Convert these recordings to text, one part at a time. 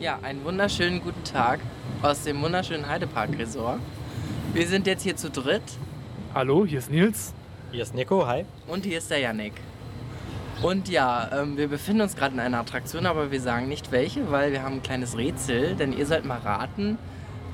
Ja, einen wunderschönen guten Tag aus dem wunderschönen Heidepark Resort. Wir sind jetzt hier zu dritt Hallo, hier ist Nils. Hier ist Nico, hi. und hier ist der Yannick. Und ja, ähm, wir befinden uns gerade in einer Attraktion, aber wir sagen nicht welche, weil wir haben ein kleines Rätsel, denn ihr sollt mal raten,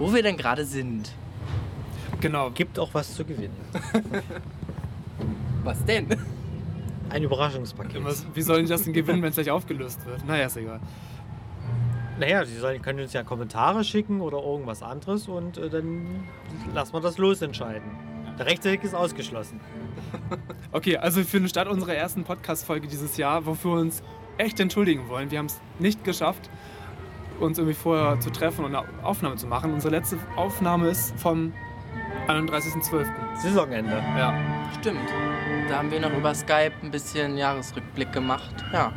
wo wir denn gerade sind. Genau. Gibt auch was zu gewinnen. Was denn? Ein Überraschungspaket. Was, wie sollen die das denn gewinnen, wenn es gleich aufgelöst wird? Naja, ist egal. Naja, Sie sollen, können uns ja Kommentare schicken oder irgendwas anderes und äh, dann lassen wir das losentscheiden. Der Rechtsweg ist ausgeschlossen. Okay, also für den Start unserer ersten Podcast-Folge dieses Jahr, wofür wir uns echt entschuldigen wollen. Wir haben es nicht geschafft, uns irgendwie vorher zu treffen und eine Aufnahme zu machen. Unsere letzte Aufnahme ist vom 31.12. Saisonende. Ja. Stimmt. Da haben wir noch über Skype ein bisschen Jahresrückblick gemacht. Ja.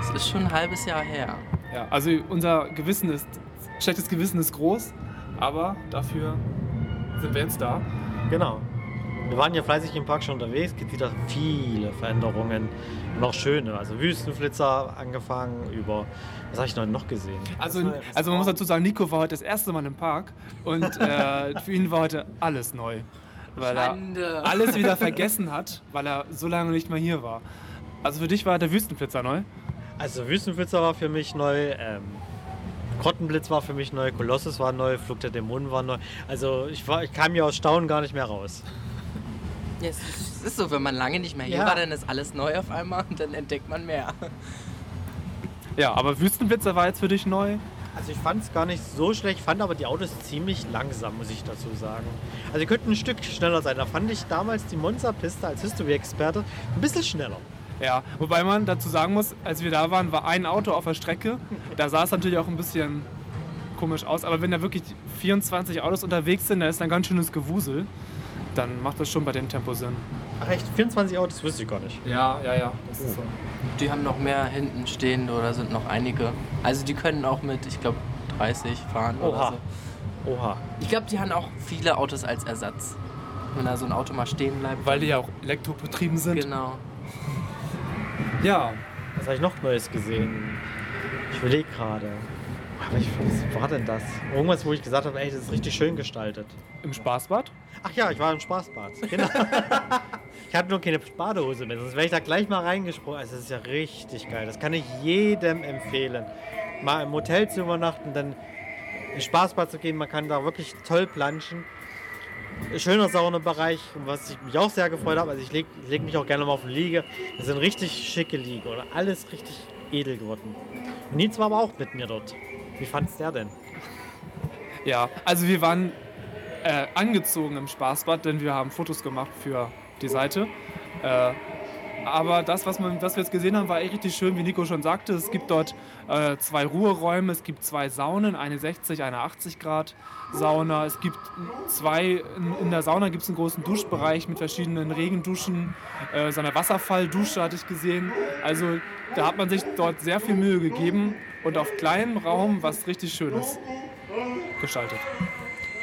Es ist schon ein halbes Jahr her. Ja. Also unser Gewissen ist, schlechtes Gewissen ist groß, aber dafür sind wir jetzt da. Genau. Wir waren ja fleißig im Park schon unterwegs, gibt wieder viele Veränderungen. Noch schöne, also Wüstenflitzer angefangen über, was habe ich noch, noch gesehen? Also, also man muss dazu sagen, Nico war heute das erste Mal im Park und äh, für ihn war heute alles neu. Weil er Schande. alles wieder vergessen hat, weil er so lange nicht mehr hier war. Also für dich war der Wüstenflitzer neu. Also Wüstenflitzer war für mich neu, ähm, Grottenblitz war für mich neu, Kolossus war neu, Flug der Dämonen war neu. Also ich, war, ich kam hier aus Staunen gar nicht mehr raus. Ja, es ist- so, wenn man lange nicht mehr hier Ja. war, dann ist alles neu auf einmal und dann entdeckt man mehr. Ja, aber Wüstenflitzer war jetzt für dich neu. Also ich fand es gar nicht so schlecht, fand aber die Autos ziemlich langsam, muss ich dazu sagen. Also die könnten ein Stück schneller sein. Da fand ich damals die Monza-Piste als History-Experte ein bisschen schneller. Ja, wobei man dazu sagen muss, als wir da waren, war ein Auto auf der Strecke. Da sah es natürlich auch ein bisschen komisch aus. Aber wenn da wirklich 24 Autos unterwegs sind, da ist ein ganz schönes Gewusel. Dann macht das schon bei dem Tempo Sinn. Ach echt, 24 Autos wusste ich gar nicht. Ja, ja, ja. Das ist so. Die haben noch mehr hinten stehen oder sind noch einige. Also die können auch mit, ich glaube, 30 fahren oder Oha. so. Oha. Ich glaube, die haben auch viele Autos als Ersatz. Wenn da so ein Auto mal stehen bleibt. Weil die ja auch elektrobetrieben sind. Genau. Ja, Was habe ich noch Neues gesehen? Ich überlege gerade. Aber ich, was war denn das? Irgendwas, wo ich gesagt habe, ey, das ist richtig schön gestaltet. im Spaßbad. Ach ja, ich war im Spaßbad. Genau. ich hatte nur keine Badehose mehr, sonst wäre ich da gleich mal reingesprungen. Also das ist ja richtig geil. Das kann ich jedem empfehlen. Mal im Hotel zu übernachten, dann ins Spaßbad zu gehen. Man kann da wirklich toll planschen. Schöner Saunabereich, was ich mich auch sehr gefreut habe. Also ich lege leg mich auch gerne mal auf eine Liege. Das sind richtig schicke Liege oder alles richtig edel geworden. Nils war aber auch mit mir dort. Wie fand's der denn? Ja, also wir waren äh, angezogen im Spaßbad, denn wir haben Fotos gemacht für die Seite. Äh, aber das, was, man, was wir jetzt gesehen haben, war echt richtig schön, wie Nico schon sagte. Es gibt dort äh, zwei Ruheräume, es gibt zwei Saunen, eine 60, eine 80 Grad Sauna. Es gibt zwei, in, in der Sauna gibt es einen großen Duschbereich mit verschiedenen Regenduschen. Äh, so eine Wasserfalldusche hatte ich gesehen. Also da hat man sich dort sehr viel Mühe gegeben und auf kleinem Raum was richtig Schönes gestaltet.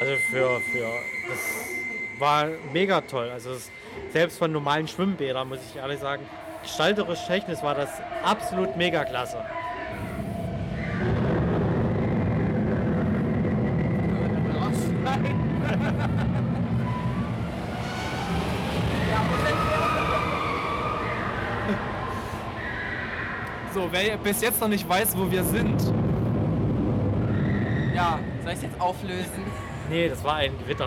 Also für, für das war mega toll. Also es, selbst von normalen Schwimmbädern muss ich ehrlich sagen, gestalterisch technisch war das absolut mega klasse. So, wer bis jetzt noch nicht weiß, wo wir sind, Ja, soll ich es jetzt auflösen? Nee, das war ein. Achso,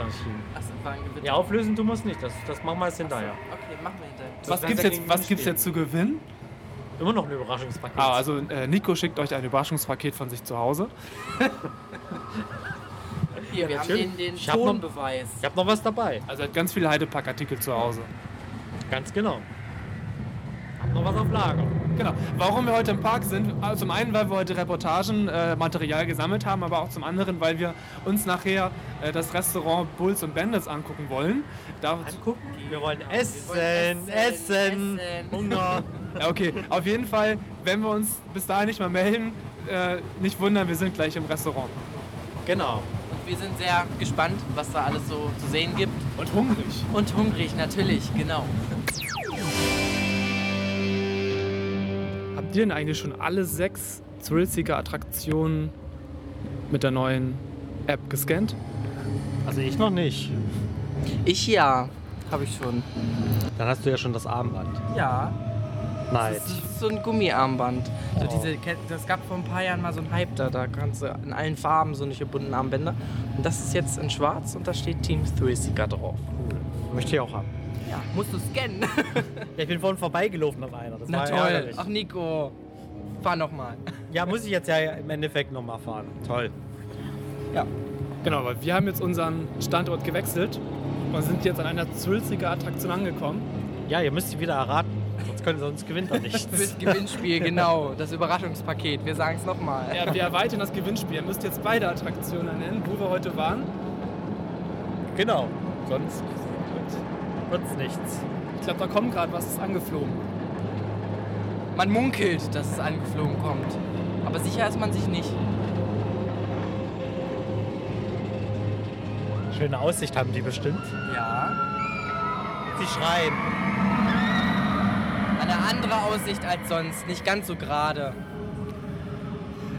war Gewitter. Ja, auflösen wir es nicht. Das, das machen wir jetzt hinterher. Okay, machen wir hinterher. was gibt's jetzt, was gibt's jetzt zu gewinnen? Immer noch ein Überraschungspaket. Ah, also äh, Nico schickt euch ein Überraschungspaket von sich zu Hause. Hier, wir haben den, den Ich hab noch- Tonbeweis. Ich habe noch was dabei. Also er hat ganz viele Heidepark-Artikel zu Hause. Ganz genau. Hab noch was auf Lager. Genau. Warum wir heute im Park sind, also zum einen, weil wir heute Reportagen, äh, Material gesammelt haben, aber auch zum anderen, weil wir uns nachher äh, das Restaurant Bulls und Bandits angucken wollen. Da, Angucken. Wir wollen essen, wollen essen, essen, essen. Hunger. okay, auf jeden Fall, wenn wir uns bis dahin nicht mal melden, äh, nicht wundern, wir sind gleich im Restaurant. genau. Und wir sind sehr gespannt, was da alles so zu sehen gibt. Und hungrig. Und hungrig, natürlich, genau. Habt ihr denn eigentlich schon alle sechs Thrillseeker-Attraktionen mit der neuen App gescannt? Also ich noch nicht. Ich ja, habe ich schon. Dann hast du ja schon das Armband. Ja. Nein. Das ist so ein Gummiarmband. So Oh. diese, das gab vor ein paar Jahren mal so einen Hype da. Da kannst du in allen Farben so nicht gebundene Armbänder. Und das ist jetzt in schwarz und da steht Team Thrillseeker drauf. Möchte ich auch haben. Ja, musst du scannen. Ja, ich bin vorhin vorbeigelaufen auf einer. Das Na war toll. ärgerlich. Ach Nico, fahr nochmal. Ja, muss ich jetzt ja im Endeffekt nochmal fahren. Toll. Ja. Genau, weil wir haben jetzt unseren Standort gewechselt und sind jetzt an einer Thrillseeker-Attraktion angekommen. Ja, ihr müsst sie wieder erraten. Sonst, können, sonst gewinnt er nichts. Fürs Gewinnspiel, genau. Das Überraschungspaket. Wir sagen es nochmal. Ja, wir erweitern das Gewinnspiel. Ihr müsst jetzt beide Attraktionen nennen, wo wir heute waren. genau. Sonst wird's nichts. Ich glaube, da kommt gerade was ist angeflogen. Man munkelt, dass es angeflogen kommt. Aber sicher ist man sich nicht. Schöne Aussicht haben die bestimmt. Ja. Sie schreien. Eine andere Aussicht als sonst. Nicht ganz so gerade.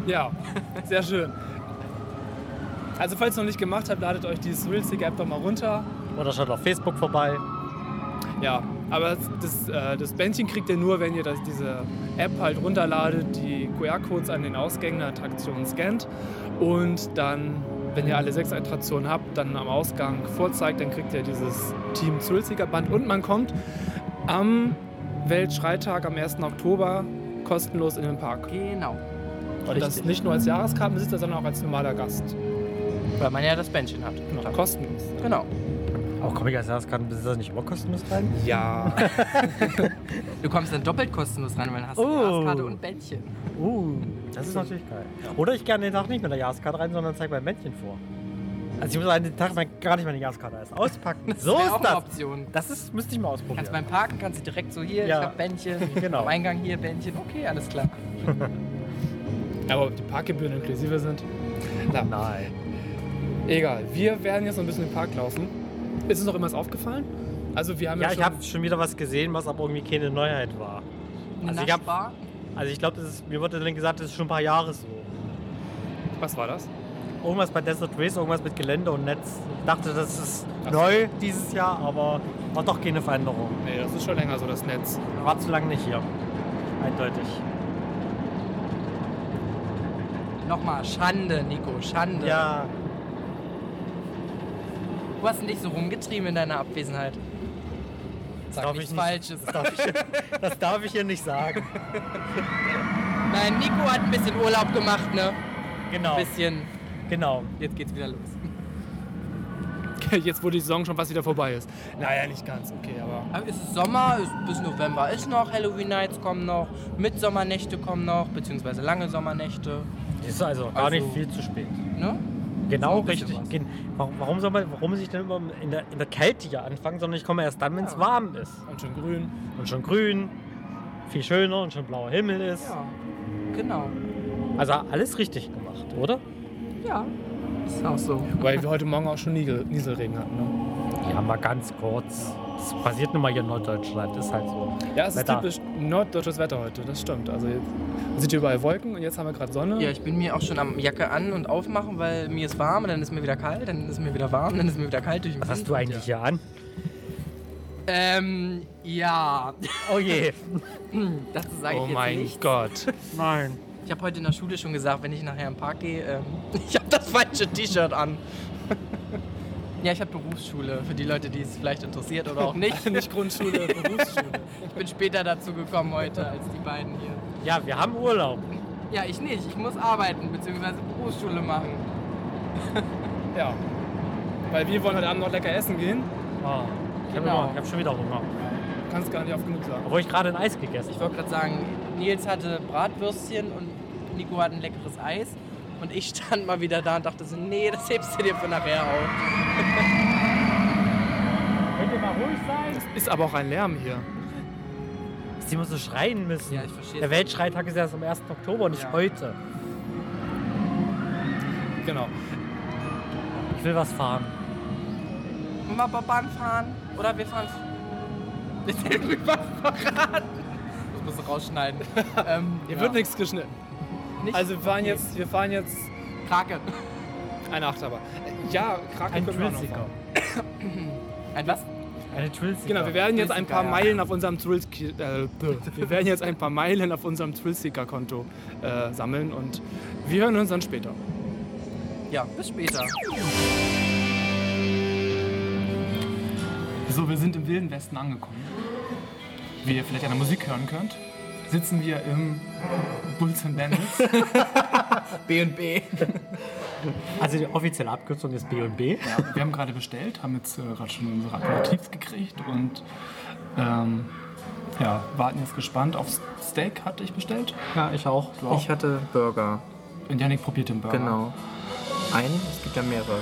Ja, sehr schön. Also falls ihr noch nicht gemacht habt, ladet euch die Thrillseeker-App doch mal runter. Oder schaut auf Facebook vorbei. Ja, aber das, äh, das Bändchen kriegt ihr nur, wenn ihr das, diese App halt runterladet, die QR-Codes an den Ausgängen der Attraktionen scannt und dann, wenn ihr alle sechs Attraktionen habt, dann am Ausgang vorzeigt, dann kriegt ihr dieses Team Thrillseeker Band und man kommt am Weltschreitag am 1. Oktober kostenlos in den Park. Genau. Und das nicht nur als Jahreskartenbesitzer, sondern auch als normaler Gast. Weil man ja das Bändchen hat. Genau, kostenlos. Genau. Auch komme ich als Jahreskartenbesitzer nicht immer kostenlos rein? Ja. Du kommst dann doppelt kostenlos rein, weil dann hast du Oh. Jahreskarte und Bändchen. Uh, das ist natürlich geil. Oder ich gehe an den Tag nicht mit der Jahreskarte rein, sondern zeige mein Männchen vor. Also ich muss an den Tag mein, gar nicht meine Jahreskarte erst auspacken. Das so ist auch eine das. Option. Das ist, müsste ich mal ausprobieren. Kannst beim Parken kannst du direkt so hier, Ja. ich hab Bändchen, Genau. am Eingang hier Bändchen. Okay, alles klar. Aber ob die Parkgebühren inklusive sind? Na, Nein. egal. Wir werden jetzt noch ein bisschen im Park laufen. Ist uns noch irgendwas aufgefallen? Also wir haben ja, Ja, ich schon... habe schon wieder was gesehen, was aber irgendwie keine Neuheit war. Also ich, hab, also ich glaube, mir wurde dann gesagt, das ist schon ein paar Jahre so. Was war das? Irgendwas bei Desert Race, irgendwas mit Gelände und Netz. Ich dachte, das ist Ach so. neu dieses Jahr, aber war doch keine Veränderung. Nee, das ist schon länger so, das Netz. War zu lange nicht hier. Eindeutig. Nochmal, Schande, Nico, Schande. Ja, Du hast dich so rumgetrieben in deiner Abwesenheit. Sag darf nichts ich nicht- Falsches. das darf, ich, das darf ich hier nicht sagen. Nein, Nico hat ein bisschen Urlaub gemacht, ne? Genau, Ein bisschen. genau. Jetzt geht's wieder los. Jetzt, wo die Saison schon fast wieder vorbei ist. Naja, nicht ganz, okay, aber... Aber es ist Sommer, ist bis November ist noch, Halloween Nights kommen noch, Mitsommernächte kommen noch, beziehungsweise lange Sommernächte. Ist also gar Also- nicht viel zu spät. Ne? Genau, bisschen richtig. Gen- Warum, soll man, warum muss ich denn immer in der, in der Kälte hier anfangen, sondern ich komme erst dann, wenn es Ja. warm ist. Und schon grün. Und schon grün, viel schöner und schon blauer Himmel ist. Ja, genau. Also alles richtig gemacht, oder? Ja, ist auch so. Weil wir heute Morgen auch schon Nieselregen hatten, ne? Ja, mal ganz kurz. Das passiert nun mal hier in Norddeutschland, ist halt so. Ja, es ist Wetter. typisch norddeutsches Wetter heute, das stimmt. Also jetzt sind hier überall Wolken und jetzt haben wir gerade Sonne. Ja, ich bin mir auch schon am Jacke an und aufmachen, weil mir ist warm, und dann ist mir wieder kalt, dann ist mir wieder warm, dann ist mir wieder kalt durch den Was hast du eigentlich hier an? Ähm, ja. Oh je. Dazu sage ich oh jetzt mein nichts. Gott. Nein. Ich habe heute in der Schule schon gesagt, wenn ich nachher im Park gehe, ähm, ich habe das falsche T-Shirt an. ja, ich habe Berufsschule, für die Leute, die es vielleicht interessiert oder auch nicht. Nicht Grundschule, Berufsschule. Ich bin später dazu gekommen heute als die beiden hier. Ja, wir haben Urlaub. Ja, ich nicht. Ich muss arbeiten bzw. Berufsschule machen. Ja. Weil wir wollen heute Abend noch lecker essen gehen. Ah, ich habe Genau. hab schon wieder Hunger. Du kannst gar nicht oft genug sagen. Obwohl ich gerade ein Eis gegessen Ich habe. wollte gerade sagen, Nils hatte Bratwürstchen und Nico hat ein leckeres Eis. Und ich stand mal wieder da und dachte so, nee, das hebst du dir für nachher auf. Könnt ihr mal ruhig sein? Ist aber auch ein Lärm hier. Dass die immer so schreien müssen. Ja, ich verstehe. Der Weltschreitag ist erst am 1. Oktober, nicht Ja. heute. Genau. Ich will was fahren. Wollen wir Bahn fahren? Oder wir fahren. Wir was verraten. Das musst du rausschneiden. ähm, Hier ja. wird nichts geschnitten. Nicht? Also wir fahren jetzt, wir fahren jetzt Krake. eine Achterbahn. Ja, Kraken Ein können wir auch noch Thrillseeker. fahren. Ein was? Eine Thrillseeker. Genau, wir werden jetzt ein paar. Meilen auf unserem Thrill äh, wir werden jetzt ein paar Meilen auf unserem Konto äh, sammeln und wir hören uns dann später. Ja, bis später. So, wir sind im Wilden Westen angekommen. Wie ihr vielleicht an der Musik hören könnt, sitzen wir im Bulls and Bandits. B&B. Also die offizielle Abkürzung ist B&B. Ja, wir haben gerade bestellt, haben jetzt äh, gerade schon unsere Aperitifs gekriegt und ähm, ja, warten jetzt gespannt aufs Steak, hatte ich bestellt. Ja, ich auch. Du auch? Ich hatte Burger. Und Janik probiert den Burger. Genau. Einen? Es gibt ja mehrere.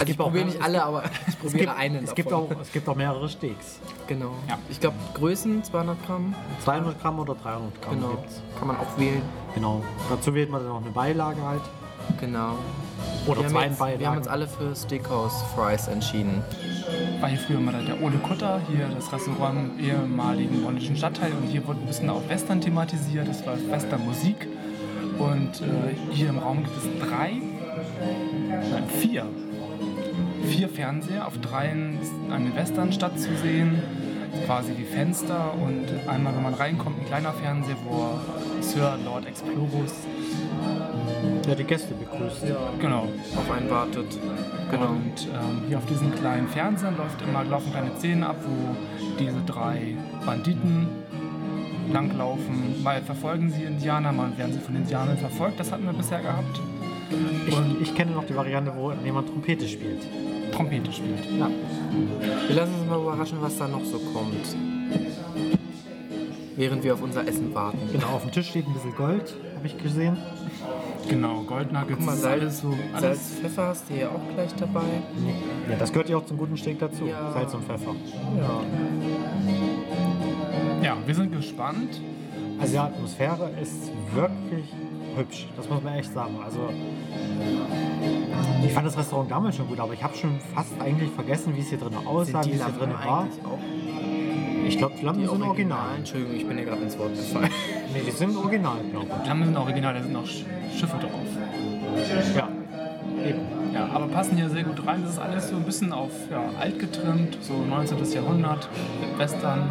Also ich gibt auch probiere nicht alle, aber ich probiere einen Es gibt, auch, es gibt auch mehrere Steaks. Genau. Ja. Ich glaube Größen 200 Gramm. 200 Gramm oder 300 Gramm Genau. gibt's. Kann man auch wählen. Genau. Dazu wählt man dann noch eine Beilage halt. Genau. Oder wir, zwei jetzt, Beilagen. wir haben uns alle für Steakhouse Fries entschieden. War hier früher mal der Ole Kutter, hier das Restaurant im ehemaligen polnischen Stadtteil und hier wurde ein bisschen auch Western thematisiert, das war Western-Musik und äh, hier im Raum gibt es drei, nein vier, vier Fernseher, auf dreien eine Westernstadt zu sehen, quasi die Fenster und einmal wenn man reinkommt ein kleiner Fernseher, wo Sir Lord Explorus, Ja, die Gäste begrüßt. genau, Auf einen wartet. Genau. Und ähm, hier auf diesen kleinen Fernsehern läuft immer, laufen kleine Szenen ab, wo diese drei Banditen langlaufen. Mal verfolgen sie Indianer, mal werden sie von Indianern verfolgt. Das hatten wir bisher gehabt. Ich, ich kenne noch die Variante, wo jemand Trompete spielt. Trompete spielt. Ja. Wir lassen uns mal überraschen, was da noch so kommt. Während wir auf unser Essen warten. Genau, auf dem Tisch steht ein bisschen Gold, habe ich gesehen. Genau, Goldnuggets, Guck mal, Salz, alles so. Salz, Pfeffer hast du hier auch gleich dabei. Ja, das gehört ja auch zum guten Steak dazu. Ja. Salz und Pfeffer. Ja. ja, wir sind gespannt. Also die Atmosphäre ist wirklich hübsch. Das muss man echt sagen. Also ich fand das Restaurant damals schon gut, aber ich habe schon fast eigentlich vergessen, wie es hier drin aussah, wie es hier drin war. Ich glaube, die sind Original? original. Entschuldigung, ich bin dir gerade ins Wort gefallen. Nee, die sind original, glaube Die Lampen sind original, da sind noch Sch- Schiffe drauf. ich. Ja. Eben. Ja, aber passen hier sehr gut rein. Das ist alles so ein bisschen auf ja, alt getrimmt, so 19. Jahrhundert, Western.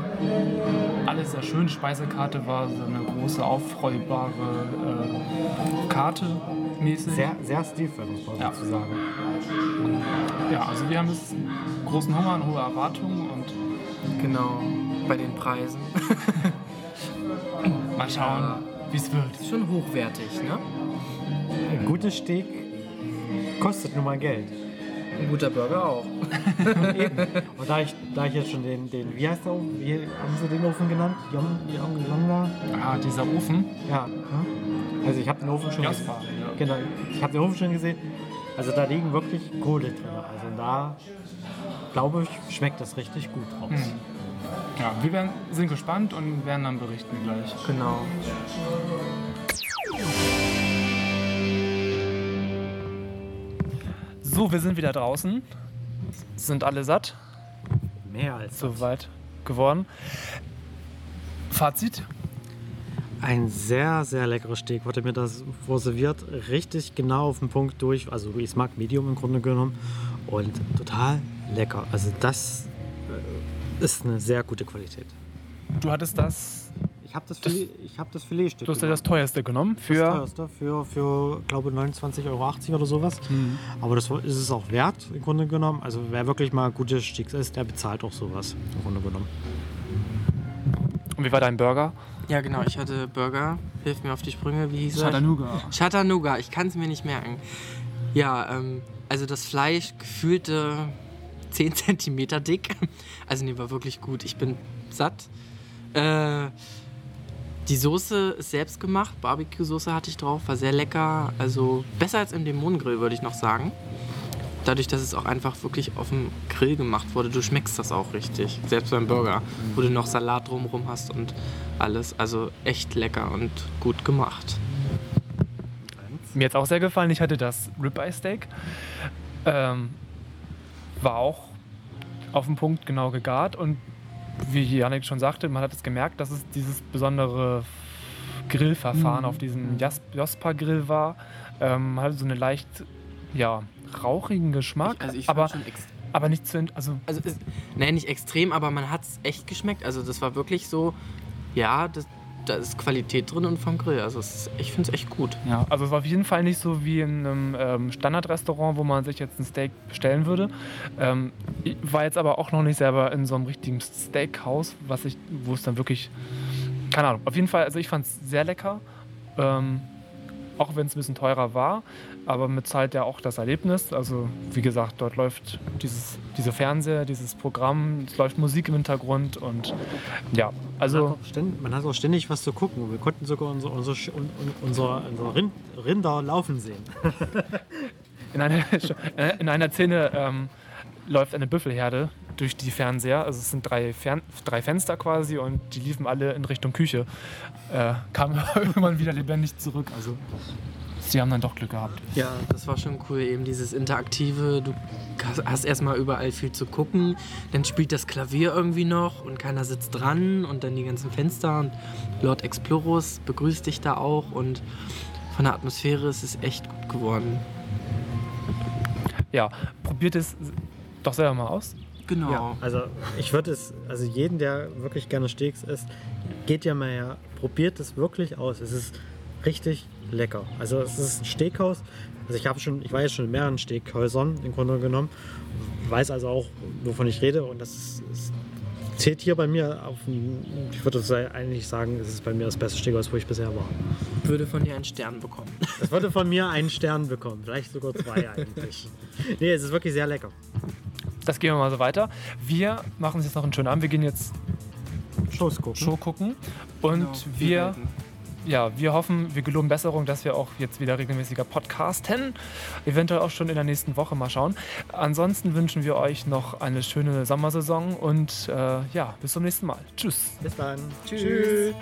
Alles sehr schön. Speisekarte war so eine große aufrollbare äh, Karte mäßig. Sehr, sehr stilvoll, muss man Ja. dazu sagen. Ja, also wir haben jetzt großen Hunger und hohe Erwartungen und Genau. Bei den Preisen. mal schauen, wie es wird. Schon hochwertig, ne? Ein gutes Steak kostet nun mal Geld. Ein guter Burger auch. Und da ich, da ich jetzt schon den, den wie heißt der Ofen? Wie haben sie den Ofen genannt? Yom, Yom, Yomla? Ah, dieser Ofen. Ja. Also ich habe den Ofen schon gesehen. Ja. Genau, ich habe den Ofen schon gesehen. Also da liegen wirklich Kohle drin. Also da glaube ich, schmeckt das richtig gut raus. Hm. Ja, wir werden, sind gespannt und werden dann berichten gleich. Genau. So, wir sind wieder draußen. Sind alle satt. Mehr als so. Soweit geworden. Fazit? Ein sehr, sehr leckeres Steak wurde mir das vorserviert. Richtig genau auf den Punkt durch. Also ich mag Medium im Grunde genommen. Und total lecker. Also das äh, ist eine sehr gute Qualität. Du hattest das. Ich habe das, Filet, ich hab das Filetstück Du hast genommen. das teuerste genommen Das für. teuerste für, für glaube 29,80 Euro oder sowas. Mhm. Aber das ist es auch wert im Grunde genommen. Also wer wirklich mal gutes Steaks isst, der bezahlt auch sowas im Grunde genommen. Und wie war dein Burger? Ja, genau. Ich hatte Burger. Hilf mir auf die Sprünge. Wie hieß er? Chattanooga. Chattanooga. Ich kann es mir nicht merken. Ja, ähm, also das Fleisch gefühlte 10 cm dick. Also nee, war wirklich gut. Ich bin satt. Äh, die Soße ist selbst gemacht. Barbecue-Soße hatte ich drauf. War sehr lecker. Also besser als im Dämonengrill, würde ich noch sagen. Dadurch, dass es auch einfach wirklich auf dem Grill gemacht wurde, du schmeckst das auch richtig. Selbst beim Burger, wo du noch Salat drumherum hast und alles. Also echt lecker und gut gemacht. Mir hat auch sehr gefallen. Ich hatte das Ribeye Steak. Ähm, war auch auf den Punkt genau gegart und wie Janik schon sagte, man hat es gemerkt, dass es dieses besondere Grillverfahren Mhm. auf diesem Jospa-Grill war. Ähm, hatte so einen leicht, ja, rauchigen Geschmack, Ich, also ich aber, aber nicht zu, also also ist, nee, nicht extrem, aber man hat es echt geschmeckt. Also das war wirklich so, ja, das, da ist Qualität drin und vom Grill. Also ist, ich finde es echt gut. Ja, also es war auf jeden Fall nicht so wie in einem ähm, Standardrestaurant, wo man sich jetzt ein Steak bestellen würde. Ähm, ich war jetzt aber auch noch nicht selber in so einem richtigen Steakhouse, was ich, wo es dann wirklich, keine Ahnung, auf jeden Fall, also ich fand es sehr lecker. Ähm, auch wenn es ein bisschen teurer war, aber mit Zeit ja auch das Erlebnis. Also wie gesagt, dort läuft dieses, diese Fernseher, dieses Programm, es läuft Musik im Hintergrund und ja, Man also hat, auch ständig, man hat auch ständig was zu gucken. Wir konnten sogar unsere, unsere, unsere, unsere Rind, Rinder laufen sehen. In einer, in einer Szene ähm, läuft eine Büffelherde durch die Fernseher. Also es sind drei, Fern drei Fenster quasi und die liefen alle in Richtung Küche. Äh, kamen irgendwann wieder lebendig zurück. Also sie haben dann doch Glück gehabt. Ja, das war schon cool, eben dieses Interaktive. Du hast- hast erstmal überall viel zu gucken, dann spielt das Klavier irgendwie noch und keiner sitzt dran und dann die ganzen Fenster und Lord Explorus begrüßt dich da auch und von der Atmosphäre ist es echt gut geworden. Ja, probiert es doch selber mal aus. Genau. Ja, also ich würde es, also jeden, der wirklich gerne Steaks isst, geht ja mal her, probiert es wirklich aus. Es ist richtig lecker. Also es ist ein Steakhaus. Also ich habe schon, ich war jetzt schon in mehreren Steakhäusern im Grunde genommen, weiß also auch, wovon ich rede und das ist, ist, zählt hier bei mir auf, ich würde eigentlich sagen, es ist bei mir das beste Steakhaus, wo ich bisher war. Würde von dir einen Stern bekommen. Das würde von mir einen Stern bekommen, vielleicht sogar zwei eigentlich. Nee, es ist wirklich sehr lecker. Das gehen wir mal so weiter. Wir machen uns jetzt noch einen schönen Abend. Wir gehen jetzt Shows gucken. Show gucken und Genau, wir ja, wir hoffen, wir geloben Besserung, dass wir auch jetzt wieder regelmäßiger podcasten. Eventuell auch schon in der nächsten Woche mal schauen. Ansonsten wünschen wir euch noch eine schöne Sommersaison und äh, ja, bis zum nächsten Mal. Tschüss. Bis dann. Tschüss.